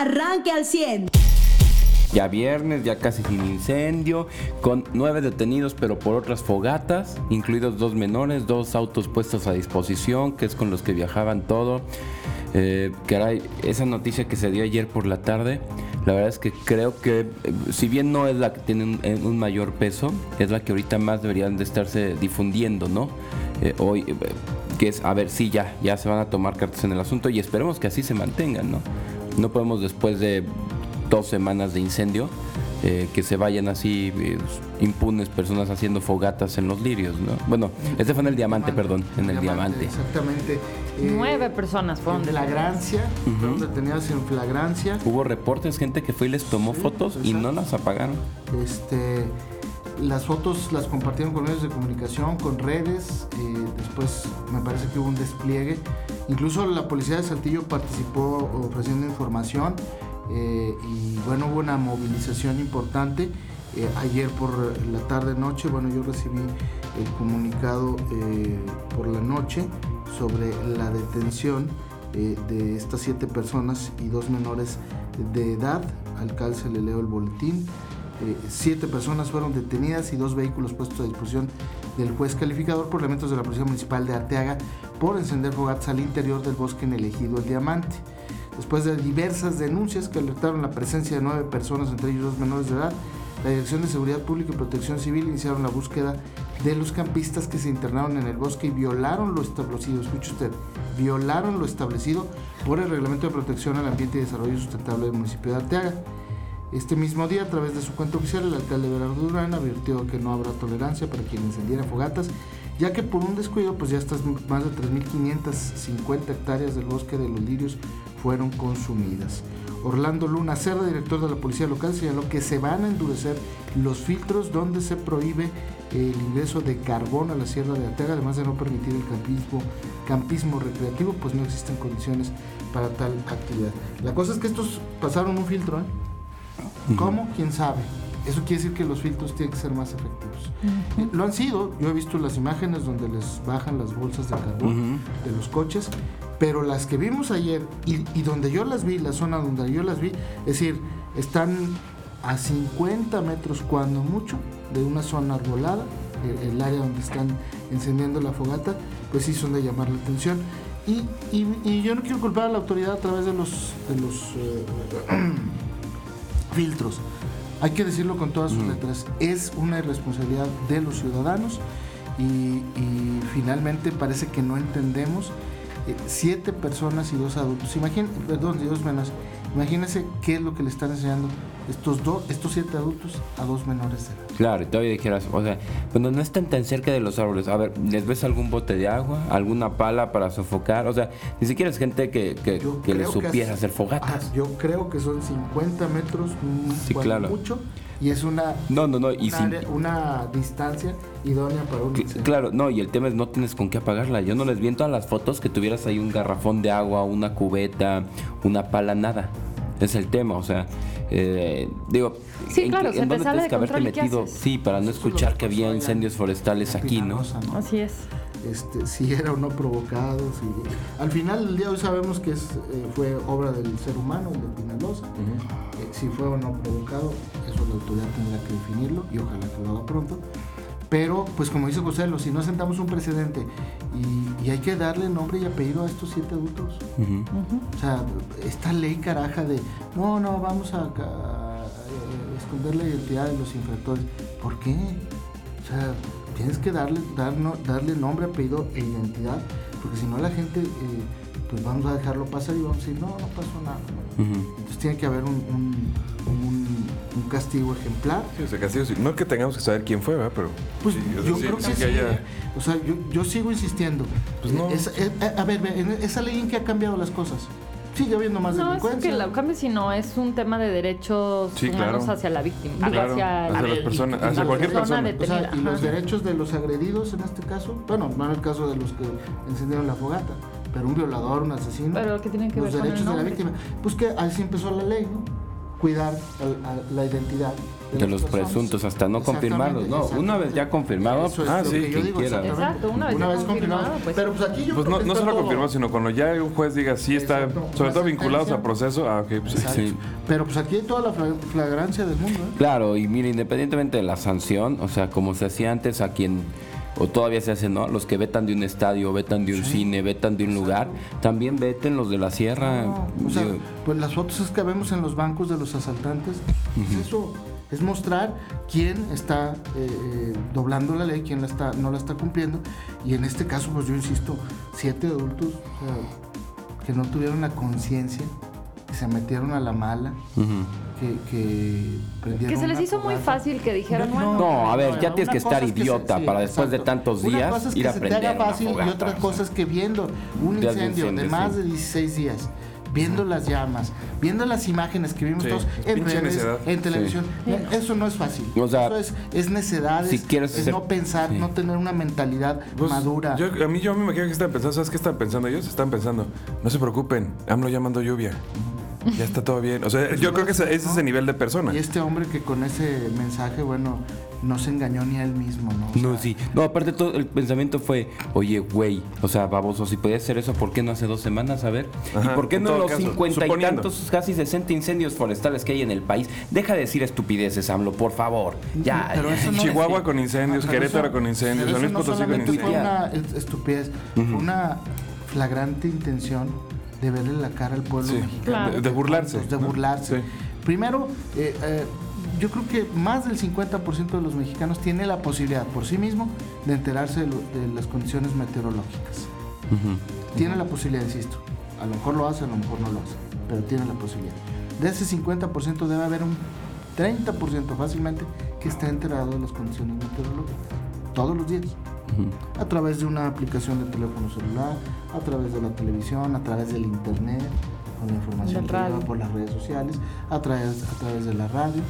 arranque al 100. Ya viernes, ya casi sin incendio, con nueve detenidos pero por otras fogatas, incluidos dos menores, dos autos puestos a disposición, que es con los que viajaban todo. Eh, caray, esa noticia que se dio ayer por la tarde, la verdad es que creo que, eh, si bien no es la que tiene un, eh, un mayor peso, es la que ahorita más deberían de estarse difundiendo, ¿no? Eh, hoy, que es, a ver, sí, ya, ya se van a tomar cartas en el asunto y esperemos que así se mantengan, ¿no? No podemos después de dos semanas de incendio eh, que se vayan así eh, impunes personas haciendo fogatas en los lirios, ¿no? Bueno, este fue en el diamante, perdón, en el diamante. Exactamente. Eh, Nueve personas fueron detenidas. flagrancia, fueron detenidas en flagrancia. Hubo reportes, gente que fue y les tomó Sí, fotos y no las apagaron. Este, las fotos las compartieron con medios de comunicación, con redes. eh, después me parece que hubo un despliegue. Incluso la policía de Saltillo participó ofreciendo información. eh, y bueno, hubo una movilización importante. Eh, ayer por la tarde noche, bueno, yo recibí el comunicado por la noche sobre la detención de estas siete personas y dos menores de edad. Al calce le leo el boletín. Eh, siete personas fueron detenidas y dos vehículos puestos a disposición del juez calificador por elementos de la Policía Municipal de Arteaga por encender fogatas al interior del bosque en el ejido El Diamante. Después de diversas denuncias que alertaron la presencia de nueve personas, entre ellos dos menores de edad, la Dirección de Seguridad Pública y Protección Civil iniciaron la búsqueda de los campistas que se internaron en el bosque y violaron lo establecido, escuche usted, violaron lo establecido por el Reglamento de Protección al Ambiente y Desarrollo Sustentable del municipio de Arteaga. Este mismo día, a través de su cuenta oficial, el alcalde Berardo Durán advirtió que no habrá tolerancia para quien encendiera fogatas, ya que por un descuido, pues ya estas más de 3.550 hectáreas del bosque de los lirios fueron consumidas. Orlando Luna Cerda, director de la policía local, señaló que se van a endurecer los filtros donde se prohíbe el ingreso de carbón a la sierra de Arteaga, además de no permitir el campismo recreativo, pues no existen condiciones para tal actividad. La cosa es que estos pasaron un filtro, ¿eh? ¿Cómo? ¿Quién sabe? Eso quiere decir que los filtros tienen que ser más efectivos. Eh, Lo han sido, yo he visto las imágenes donde les bajan las bolsas de carbón de los coches, pero las que vimos ayer y, y donde yo las vi, la zona donde yo las vi, es decir, están a 50 metros cuando mucho de una zona arbolada, el, el área donde están encendiendo la fogata, pues sí son de llamar la atención. Y, y- y yo no quiero culpar a la autoridad a través de los, de los eh, filtros. Hay que decirlo con todas sus letras. Es una irresponsabilidad de los ciudadanos y, y finalmente parece que no entendemos. eh, siete personas y dos adultos. Imagín, perdón, y dos menos. Imagínense qué es lo que le están enseñando estos dos, estos siete adultos a dos menores de edad. Claro, y todavía dijeras, o sea, cuando no están tan cerca de los árboles, a ver, ¿les ves algún bote de agua? ¿Alguna pala para sofocar? O sea, ni siquiera es gente que, que, que le que supiera hacer fogatas. Ah, yo creo que son 50 metros, Sí, claro. mucho, y es una, No, no, no, y una, sin- área- una distancia idónea para un incendio. Claro, no, y el tema es no tienes con qué apagarla. Yo no les vi en todas las fotos que tuvieras ahí un garrafón de agua, una cubeta, una pala, nada. Es el tema, o sea, eh, digo, Sí, ¿en, claro, se te tienes que haberte control, ¿y qué metido? Sí, para no escuchar que había incendios forestales aquí, ¿no? Pinalosa, Así es. este, si era o no provocado. si- Al final del día hoy sabemos que es, eh, fue obra del ser humano, el de Pinalosa. Eh, si fue o no provocado, eso la autoridad tendrá que definirlo y ojalá que lo haga pronto. Pero, pues como dice José, si no sentamos un precedente y, y hay que darle nombre y apellido a estos siete adultos. O sea, esta ley caraja de, no, no, vamos a, a- a esconder la identidad de los infractores. ¿Por qué? O sea, tienes que darle, dar, no- darle nombre, apellido e identidad, porque si no la gente, eh, pues vamos a dejarlo pasar y vamos a decir, no, no pasó nada. Entonces tiene que haber un, un- un- un castigo ejemplar. Sí, o sea, castigo, sí. No es que tengamos que saber quién fue, ¿verdad? Pero. Pues sí, o yo sí- creo que sí sí. haya-. O sea, yo, yo sigo insistiendo. Pues no. Eh, esa- eh, a ver, esa ley en que ha cambiado las cosas. Sigue habiendo más No, es delincuencia. que lo cambie si no es un tema de derechos Sí, humanos claro. hacia la víctima, Ah, claro, hacia, hacia las personas, la hacia cualquier persona. O detenida. sea, y los ajá. derechos de los agredidos en este caso, bueno, no en el caso de los que encendieron la fogata, pero un violador, un asesino. Pero ¿qué tiene que los ver con el derechos de la víctima. Pues que así empezó la ley, ¿no? Cuidar a- a la identidad De los personas. presuntos hasta no confirmarlos, ¿no? Una vez ya confirmado, Eso es Ah, sí, que yo quien digo, quiera. exactamente. Exacto, una vez confirmado, pues- Pero pues aquí yo Pues creo no, no solo todo- confirmado, sino cuando ya un juez diga sí está, Exacto. sobre Una todo vinculados a proceso, ah, ok, pues sí. Pero pues aquí hay toda la fla- flagrancia del mundo, ¿eh? Claro, y mira, independientemente de la sanción, o sea, como se hacía antes a quien, o todavía se hace, ¿no? Los que vetan de un estadio, vetan de un cine, vetan de un lugar, también veten los de la sierra. No, o sea, pues las fotos es que vemos en los bancos de los asaltantes. Es eso es mostrar quién está eh, eh, doblando la ley, quién la está, no la está cumpliendo. Y en este caso, pues yo insisto, siete adultos o sea, que no tuvieron la conciencia, que se metieron a la mala, ujú. Que, que prendieron Que se les una hizo muy fácil que dijeran, No, bueno, No, a ver, ya no, tienes que una estar es que se- idiota sí, para después de exacto. tantos Una días cosa es ir que a se te prender haga una fácil y fogata, otra o sea. cosa es que viendo un de incendio de incendio, más sí. de 16 días, viendo las llamas, viendo las imágenes que vimos Sí, todos en redes, en televisión, eh, eso no es fácil. O sea, eso es, es necedad, si es, quieres es ser- no pensar, sí. no tener una mentalidad Pues, madura. yo- a mí yo me imagino que están pensando, ¿sabes qué están pensando ellos? Están pensando, no se preocupen, AMLO ya mandó lluvia. Ya está todo bien. O sea, yo creo que ese, ese es el nivel de persona. Y este hombre que con ese mensaje, bueno, no se engañó ni a él mismo, ¿no? O No, sea, sí. No, aparte todo el pensamiento fue, oye, güey, o sea, baboso, si podías hacer eso, ¿por qué no hace dos semanas? A ver. Ajá, ¿Y por qué no los cincuenta y tantos, casi 60 incendios forestales que hay en el país? Deja de decir estupideces, AMLO, por favor. Ya. Pero eso no- Chihuahua con incendios, Ah, pero Querétaro eso- con incendios, San Luis eso no Potosí con solamente fue incendios. una est- estupidez, una flagrante intención de verle la cara al pueblo Sí, mexicano. Claro. de, de burlarse. De ¿no? burlarse. Sí. Primero, eh, eh, yo creo que más del 50% de los mexicanos tiene la posibilidad por sí mismo de enterarse de, lo- de las condiciones meteorológicas. Tiene la posibilidad, insisto. A lo mejor lo hace, a lo mejor no lo hace, pero tiene la posibilidad. De ese 50% debe haber un 30% fácilmente que está enterado de las condiciones meteorológicas. Todos los días. A través de una aplicación de teléfono celular, a través de la televisión, a través del internet, con la información que llega por las redes sociales, a través, a través de la radio.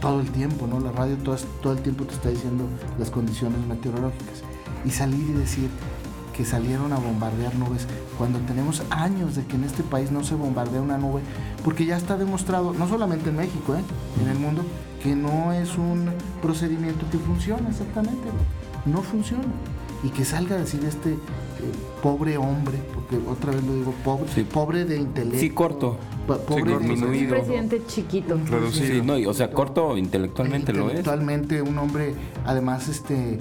Todo el tiempo, ¿no? La radio todo, todo el tiempo te está diciendo las condiciones meteorológicas. Y salir y decir que salieron a bombardear nubes cuando tenemos años de que en este país no se bombardea una nube, porque ya está demostrado, no solamente en México, ¿eh? en el mundo, que no es un procedimiento que funciona exactamente, no funciona. Y que salga a decir este eh, pobre hombre, porque otra vez lo digo, pobre, Sí. pobre de intelecto. Sí, corto. pobre sí. un disminuido. presidente chiquito. un Reducido. Sí, no, y, o sea, corto intelectualmente lo es. intelectualmente un hombre además este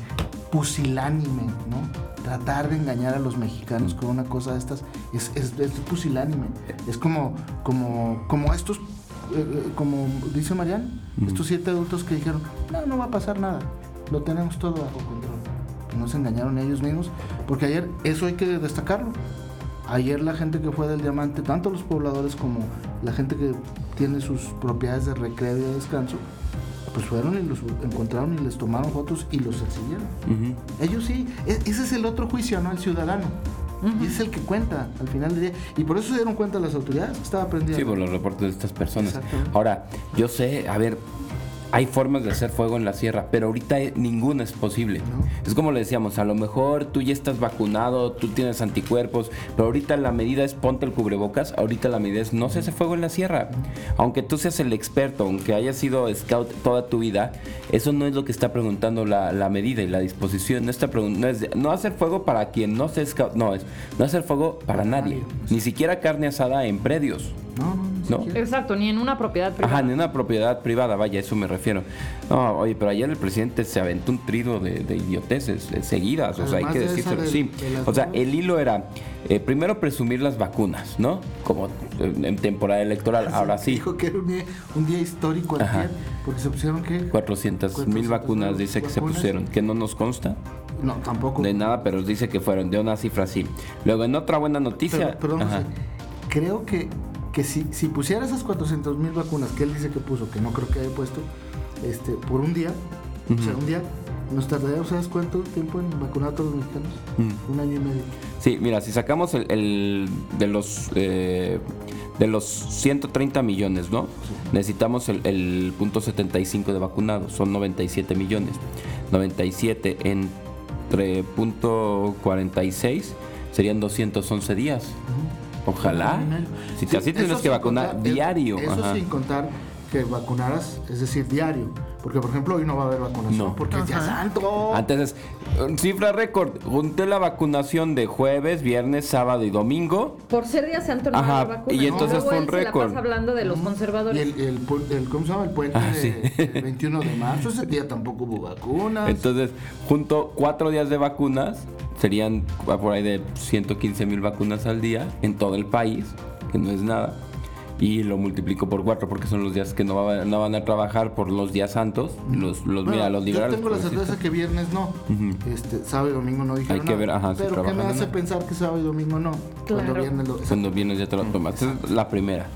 pusilánime no tratar de engañar a los mexicanos con una cosa de estas es, es, es pusilánime es como como como estos eh, eh, como dice Marian estos siete adultos que dijeron no no va a pasar nada lo tenemos todo bajo control no se engañaron ellos mismos porque ayer eso hay que destacarlo Ayer la gente que fue del diamante, tanto los pobladores como la gente que tiene sus propiedades de recreo y de descanso, pues fueron y los encontraron y les tomaron fotos y los exhibieron. Ujú. Ellos sí, e- ese es el otro juicio, ¿no? El ciudadano. Y ese es el que cuenta al final del día. Y por eso se dieron cuenta las autoridades que estaba prendiendo. Sí, por los reportes de estas personas. Ahora, yo sé, a ver, hay formas de hacer fuego en la sierra, pero ahorita ninguna es posible. No. Es como le decíamos, a lo mejor tú ya estás vacunado, tú tienes anticuerpos, pero ahorita la medida es ponte el cubrebocas, ahorita la medida es no se hace fuego en la sierra. Aunque tú seas el experto, aunque hayas sido scout toda tu vida, eso no es lo que está preguntando la, la medida y la disposición. No, está no es de- no hacer fuego para quien no sea scout, no, es no hacer fuego para nadie. Ni siquiera carne asada en predios. No, no, ni No. Exacto, ni en una propiedad privada. Ajá, en una propiedad privada, vaya, eso me refiero. No, oye, pero ayer el presidente se aventó un trido de, de idioteces eh, seguidas, o sea, hay que de decírselo, sí. de O sea, el hilo era, eh, primero presumir las vacunas, ¿no? Como en temporada electoral, ahora sí. Dijo que era un día, un día histórico Ajá. ayer, porque se pusieron que... 400 mil 400,000 vacunas dice que se pusieron, que no nos consta No, tampoco. de nada, pero dice que fueron de una cifra así. Luego, en otra buena noticia, Pero, perdón, ajá, creo que, que si, si pusiera esas 400 mil vacunas que él dice que puso, que no creo que haya puesto, este, por un día, o sea, un día, nos tardaría, ¿sabes cuánto tiempo en vacunar a todos los mexicanos? Mm. Un año y medio. Sí, mira, si sacamos el, el- de los eh, de los 130 millones, ¿no? Necesitamos el, el punto 75 de vacunados, son 97 millones. 97 entre punto 46 serían 211 días. Año medio. Si te- así tienes que vacunar contar- diario, Eso ajá. sin contar que vacunaras, es decir, diario. Porque, por ejemplo, hoy no va a haber vacunación No. porque es día santo. Antes es eh, cifra récord. Junté la vacunación de jueves, viernes, sábado y domingo. Por ser día santo no Ajá, vacuna. y entonces Luego fue un récord. hablando de los Y conservadores. el, el, pu- el- ¿cómo se llama? El puente Ah, de- sí. del 21 de marzo. Ese día tampoco hubo vacunas. Entonces, junto cuatro días de vacunas, serían por ahí de 115 mil vacunas al día en todo el país, que no es nada. Y lo multiplico por cuatro porque son los días que no, va- no van a trabajar por los días santos. Los, los, Bueno, mira, los yo tengo la certeza que viernes no. este, sábado y domingo no dijeron Hay que ver, ajá, si Pero ¿qué me hace no. pensar que sábado y domingo no? Cuando Claro. viernes lo... Cuando vienes ya te lo tomas. Esa es la primera.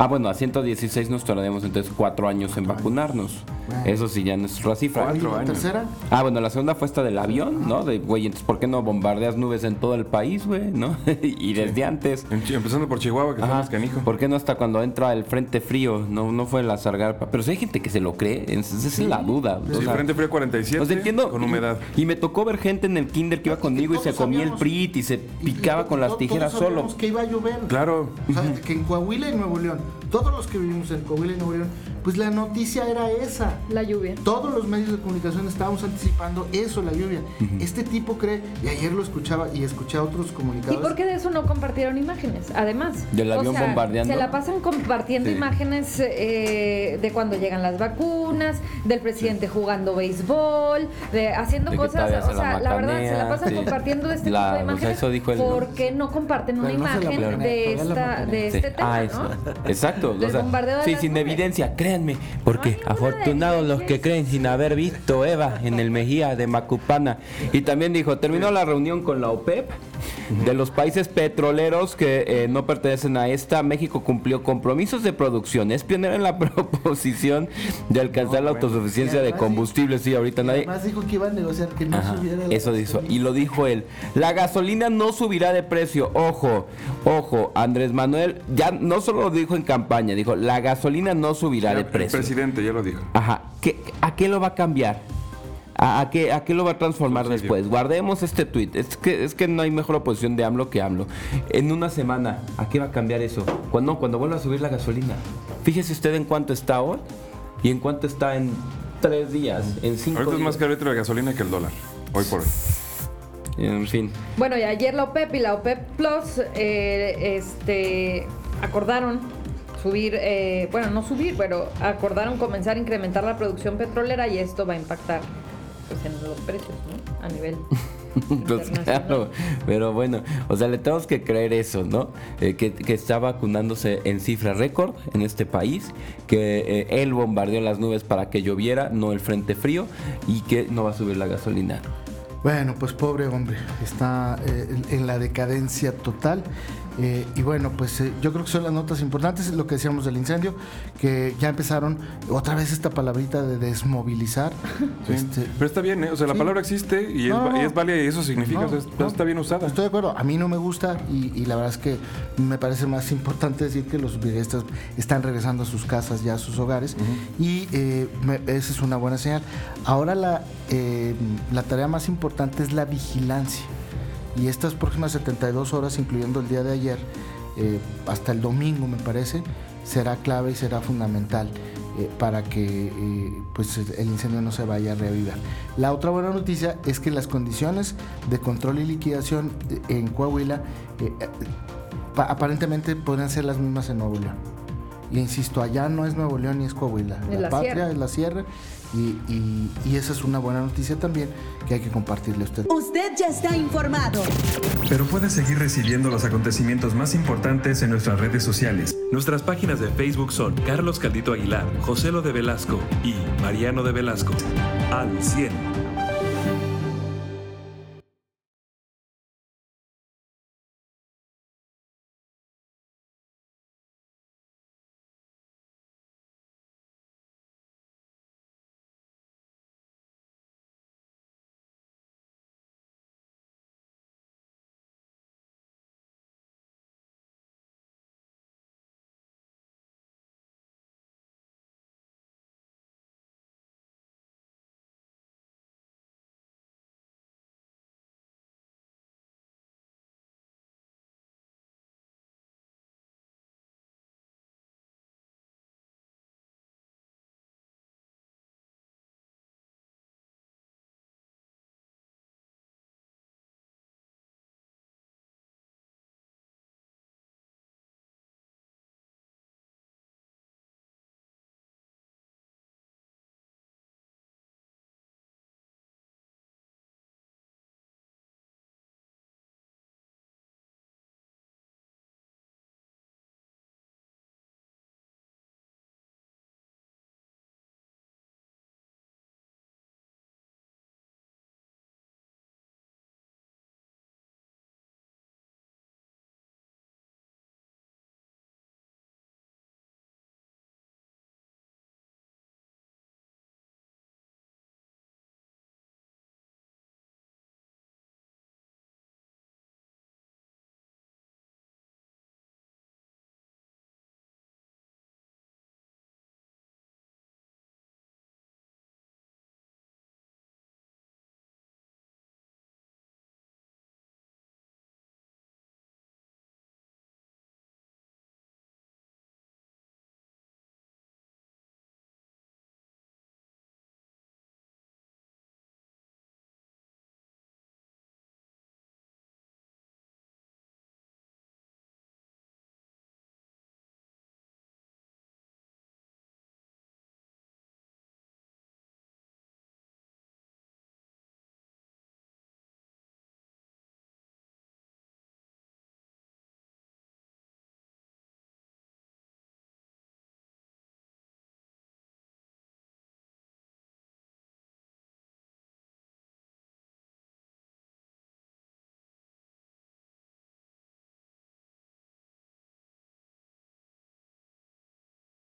Ah, bueno, a 116 nos tardaremos entonces cuatro años en vacunarnos. Bueno. Eso sí, ya no es nuestra cifra. ¿Y Cuatro la años. tercera? Ah, bueno, la segunda fue esta del avión, ¿no? De, güey, entonces, ¿por qué no bombardeas nubes en todo el país, güey? ¿No? y desde antes. Em- Empezando por Chihuahua, que Ajá. somos canijo. ¿Por qué no hasta cuando entra el frente frío? No, no fue la sargarpa. Pero si hay gente que se lo cree, esa es la duda. O Sí, sea, frente frío 47 o sea, entiendo. con humedad. Y, y me tocó ver gente en el kinder que iba conmigo y se Todos comía el prit y se picaba y con las todos tijeras solo. sabíamos que iba a llover. Claro. O sea, que en Coahuila y Nuevo León, todos los que vivimos en Coahuila y Nuevo León, pues la noticia era esa. La lluvia. Todos los medios de comunicación estábamos anticipando eso, la lluvia. Este tipo cree, y ayer lo escuchaba y escuché a otros ¿Y comunicadores. por qué de eso no compartieron imágenes? Además, ¿Del avión bombardeando? Se la pasan compartiendo Sí. imágenes eh, de cuando llegan las vacunas, del presidente jugando béisbol, de, haciendo De cosas. O sea, la la, verdad, se la pasan sí. compartiendo este La- tipo de o sea, imágenes. eso dijo él, ¿no? ¿Por qué no comparten una no imagen de, esta, de este tema? ah, ¿no? eso. Exacto. Del o sea, bombardeo de sí, las sin nubes. evidencia, créanme. Porque afortunados los que creen sin haber visto Eva en el Mejía de Macupana. Y también dijo, terminó la reunión con la OPEP de los países petroleros que eh, no pertenecen a esta. México cumplió compromisos de producción. Es pionera en la proposición de alcanzar la autosuficiencia de además combustible. Sí, ahorita nadie... Además dijo que iba a negociar que no Ajá, subiera la eso dijo. Y lo dijo él. La gasolina no subirá de precio. Ojo, ojo, Andrés Manuel ya no solo lo dijo en campaña, dijo, la gasolina no subirá de el presidente ya lo dijo. Ajá. ¿Qué- ¿A qué lo va a cambiar? ¿A, a qué, ¿A qué lo va a transformar Subsidio. después? Guardemos este tuit. Es que, es que no hay mejor oposición de AMLO que AMLO. En una semana, ¿a qué va a cambiar eso? Cuando, cuando vuelva a subir la gasolina. Fíjese usted en cuánto está hoy y en cuánto está en tres días, en cinco Ahorita es más días. caro el litro de gasolina que el dólar. Hoy por hoy. En fin. Bueno, y ayer la OPEP y la OPEP Plus eh, este, acordaron subir, eh, bueno, no subir, pero acordaron comenzar a incrementar la producción petrolera y esto va a impactar pues, en los precios, ¿no? A nivel Pues claro, pero bueno, o sea, le tenemos que creer eso, ¿no? Eh, que, que está vacunándose en cifra récord en este país, que eh, él bombardeó las nubes para que lloviera, no el frente frío, y que no va a subir la gasolina. Bueno, pues pobre hombre, está eh, en la decadencia total. Eh, y bueno, pues eh, yo creo que son las notas importantes, lo que decíamos del incendio, que ya empezaron otra vez esta palabrita de desmovilizar. Sí. Este, Pero está bien, ¿eh? O sea, la sí. palabra existe y, es, No, y es válida y eso significa, No, o sea, está bien usada. Estoy de acuerdo, a mí no me gusta y, y la verdad es que me parece más importante decir que los brigadistas están regresando a sus casas, ya a sus hogares y eh, me- esa es una buena señal. Ahora la, la tarea más importante es la vigilancia y estas próximas 72 horas, incluyendo el día de ayer, eh, hasta el domingo me parece, será clave y será fundamental. eh, para que eh, pues el incendio no se vaya a reavivar. La otra buena noticia es que las condiciones de control y liquidación en Coahuila pa- aparentemente podrían ser las mismas en Nuevo León. Y insisto, allá no es Nuevo León ni es Coahuila. Es la patria sierra. es la sierra y, y- y esa es una buena noticia también que hay que compartirle a usted. Usted ya está informado. Pero puedes seguir recibiendo los acontecimientos más importantes en nuestras redes sociales. Nuestras páginas de Facebook son Carlos Caldito Aguilar, José Lo de Velasco y Mariano de Velasco. Al 100.